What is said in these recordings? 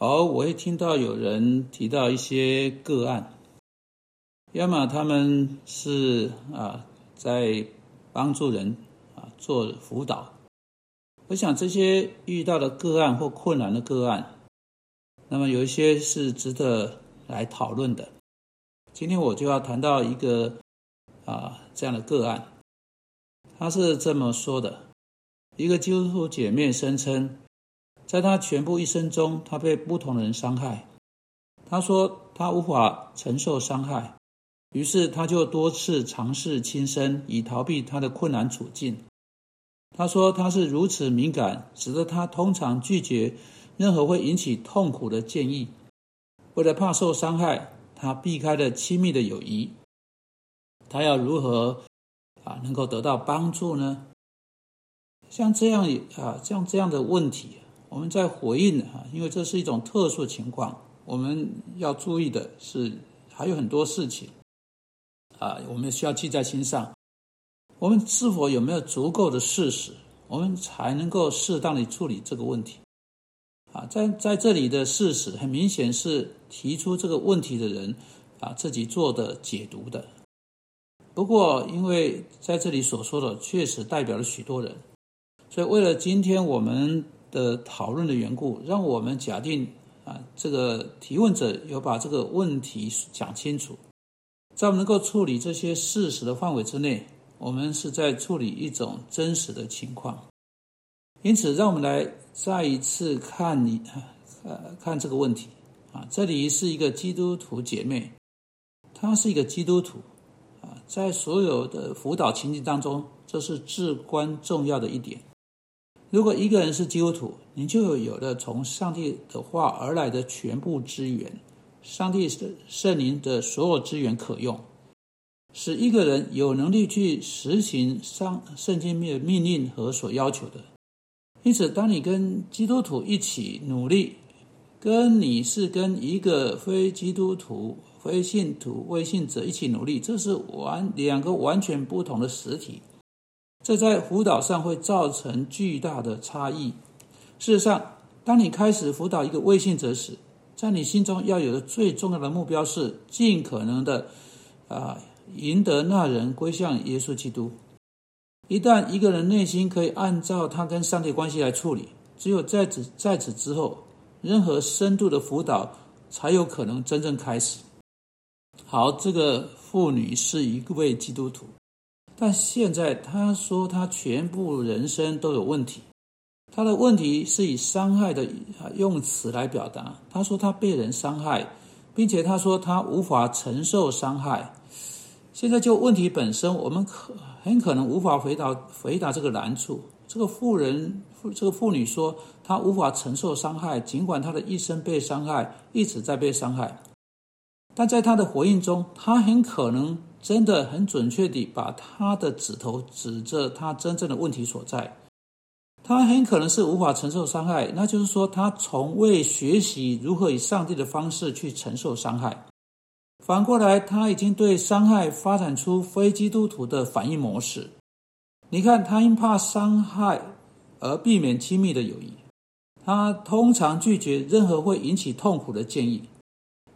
而我会听到有人提到一些个案，要么他们是啊在帮助人啊做辅导。我想这些遇到的个案或困难的个案，那么有一些是值得来讨论的。今天我就要谈到一个啊这样的个案，他是这么说的：一个基督徒姐妹声称。在他全部一生中，他被不同的人伤害。他说他无法承受伤害，于是他就多次尝试轻生，以逃避他的困难处境。他说他是如此敏感，使得他通常拒绝任何会引起痛苦的建议。为了怕受伤害，他避开了亲密的友谊。他要如何啊能够得到帮助呢？像这样啊像这样的问题。我们在回应啊，因为这是一种特殊情况，我们要注意的是还有很多事情啊，我们需要记在心上。我们是否有没有足够的事实，我们才能够适当的处理这个问题？啊，在在这里的事实很明显是提出这个问题的人啊自己做的解读的。不过，因为在这里所说的确实代表了许多人，所以为了今天我们。的讨论的缘故，让我们假定啊，这个提问者有把这个问题讲清楚，在我们能够处理这些事实的范围之内，我们是在处理一种真实的情况。因此，让我们来再一次看你呃看这个问题啊，这里是一个基督徒姐妹，她是一个基督徒啊，在所有的辅导情境当中，这是至关重要的一点。如果一个人是基督徒，你就有了从上帝的话而来的全部资源，上帝的圣灵的所有资源可用，使一个人有能力去实行上圣经命命令和所要求的。因此，当你跟基督徒一起努力，跟你是跟一个非基督徒、非信徒、未信者一起努力，这是完两个完全不同的实体。这在辅导上会造成巨大的差异。事实上，当你开始辅导一个未信者时，在你心中要有的最重要的目标是尽可能的啊赢得那人归向耶稣基督。一旦一个人内心可以按照他跟上帝关系来处理，只有在此在此之后，任何深度的辅导才有可能真正开始。好，这个妇女是一位基督徒。但现在他说他全部人生都有问题，他的问题是以伤害的用词来表达。他说他被人伤害，并且他说他无法承受伤害。现在就问题本身，我们可很可能无法回答回答这个难处。这个妇人，这个妇女说她无法承受伤害，尽管她的一生被伤害，一直在被伤害。但在她的回应中，她很可能。真的很准确地把他的指头指着他真正的问题所在。他很可能是无法承受伤害，那就是说他从未学习如何以上帝的方式去承受伤害。反过来，他已经对伤害发展出非基督徒的反应模式。你看，他因怕伤害而避免亲密的友谊，他通常拒绝任何会引起痛苦的建议。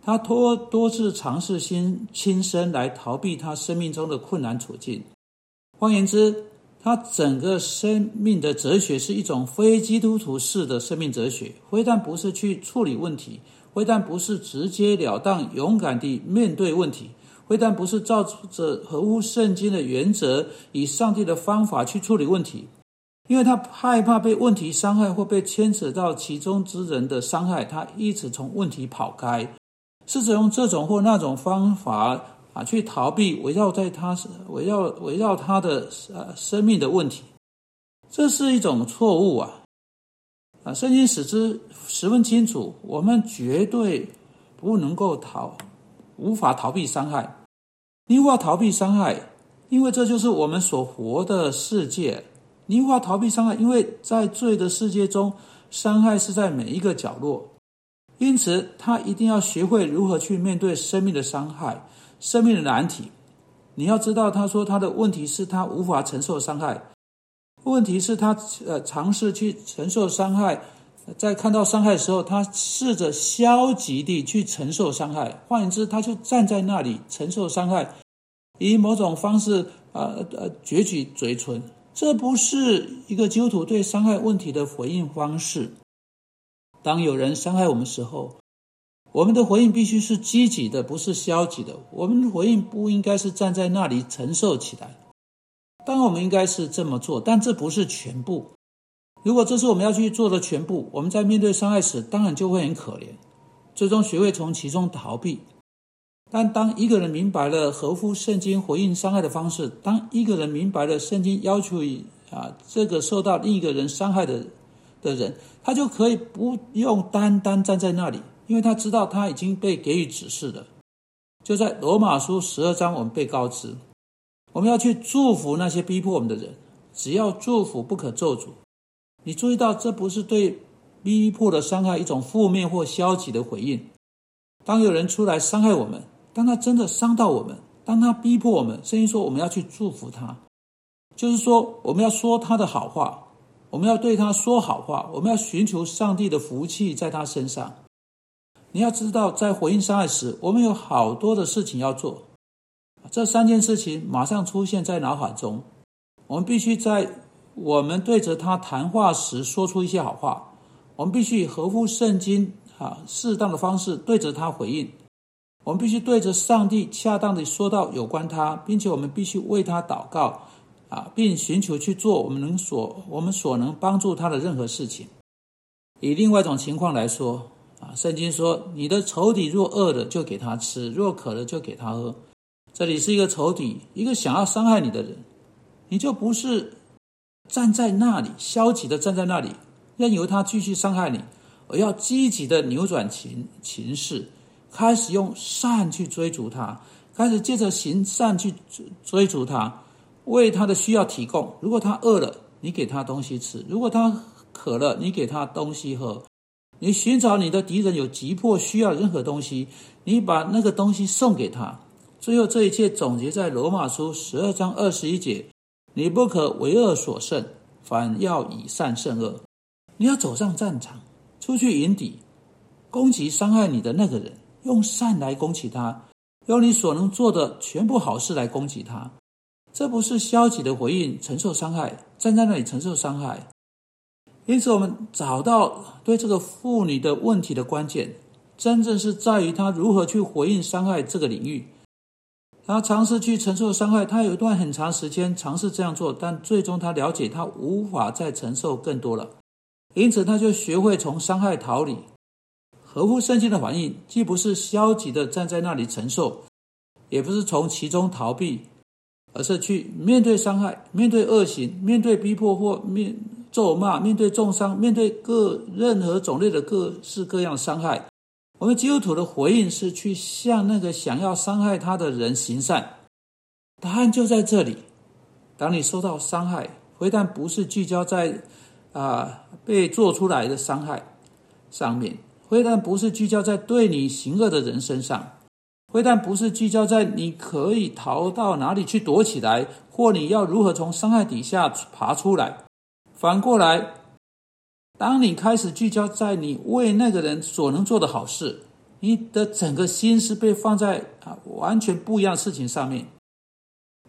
他多多次尝试亲亲身来逃避他生命中的困难处境。换言之，他整个生命的哲学是一种非基督徒式的生命哲学。非但不是去处理问题，非但不是直截了当、勇敢地面对问题，非但不是照着合乎圣经的原则，以上帝的方法去处理问题，因为他害怕被问题伤害或被牵扯到其中之人的伤害，他一直从问题跑开。试着用这种或那种方法啊，去逃避围绕在他围绕围绕他的呃生命的问题，这是一种错误啊！啊，圣经使之十分清楚，我们绝对不能够逃，无法逃避伤害。你无法逃避伤害，因为这就是我们所活的世界。你无法逃避伤害，因为在罪的世界中，伤害是在每一个角落。因此，他一定要学会如何去面对生命的伤害、生命的难题。你要知道，他说他的问题是他无法承受伤害，问题是他呃尝试去承受伤害，在看到伤害的时候，他试着消极地去承受伤害。换言之，他就站在那里承受伤害，以某种方式啊呃撅起嘴唇。这不是一个基督徒对伤害问题的回应方式。当有人伤害我们时候，我们的回应必须是积极的，不是消极的。我们的回应不应该是站在那里承受起来。当然，我们应该是这么做，但这不是全部。如果这是我们要去做的全部，我们在面对伤害时，当然就会很可怜，最终学会从其中逃避。但当一个人明白了合乎圣经回应伤害的方式，当一个人明白了圣经要求以啊这个受到另一个人伤害的的人，他就可以不用单单站在那里。因为他知道他已经被给予指示了，就在罗马书十二章，我们被告知，我们要去祝福那些逼迫我们的人，只要祝福，不可咒诅。你注意到，这不是对逼迫的伤害一种负面或消极的回应。当有人出来伤害我们，当他真的伤到我们，当他逼迫我们，声音说我们要去祝福他，就是说我们要说他的好话，我们要对他说好话，我们要寻求上帝的福气在他身上。你要知道，在回应伤害时，我们有好多的事情要做。这三件事情马上出现在脑海中。我们必须在我们对着他谈话时说出一些好话。我们必须以合乎圣经啊，适当的方式对着他回应。我们必须对着上帝恰当的说到有关他，并且我们必须为他祷告啊，并寻求去做我们能所我们所能帮助他的任何事情。以另外一种情况来说。啊，圣经说：“你的仇敌若饿了，就给他吃；若渴了，就给他喝。”这里是一个仇敌，一个想要伤害你的人，你就不是站在那里消极的站在那里，任由他继续伤害你，而要积极的扭转情情势，开始用善去追逐他，开始借着行善去追追逐他，为他的需要提供。如果他饿了，你给他东西吃；如果他渴了，你给他东西喝。你寻找你的敌人有急迫需要任何东西，你把那个东西送给他。最后，这一切总结在罗马书十二章二十一节：你不可为恶所胜，反要以善胜恶。你要走上战场，出去迎敌，攻击伤害你的那个人，用善来攻击他，用你所能做的全部好事来攻击他。这不是消极的回应，承受伤害，站在那里承受伤害。因此，我们找到对这个妇女的问题的关键，真正是在于她如何去回应伤害这个领域。她尝试去承受伤害，她有一段很长时间尝试这样做，但最终她了解她无法再承受更多了，因此她就学会从伤害逃离。合乎圣经的反应，既不是消极的站在那里承受，也不是从其中逃避，而是去面对伤害，面对恶行，面对逼迫或面。咒骂，面对重伤，面对各任何种类的各式各样伤害，我们基督徒的回应是去向那个想要伤害他的人行善。答案就在这里。当你受到伤害，非但不是聚焦在啊被做出来的伤害上面，非但不是聚焦在对你行恶的人身上，非但不是聚焦在你可以逃到哪里去躲起来，或你要如何从伤害底下爬出来。反过来，当你开始聚焦在你为那个人所能做的好事，你的整个心思被放在啊完全不一样的事情上面。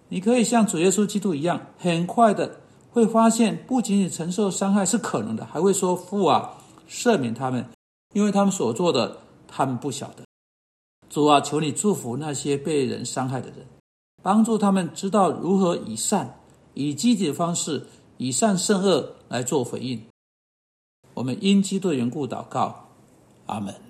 你可以像主耶稣基督一样，很快的会发现，不仅仅承受伤害是可能的，还会说父啊，赦免他们，因为他们所做的，他们不晓得。主啊，求你祝福那些被人伤害的人，帮助他们知道如何以善、以积极的方式。以善胜恶来做回应，我们因基督的缘故祷告，阿门。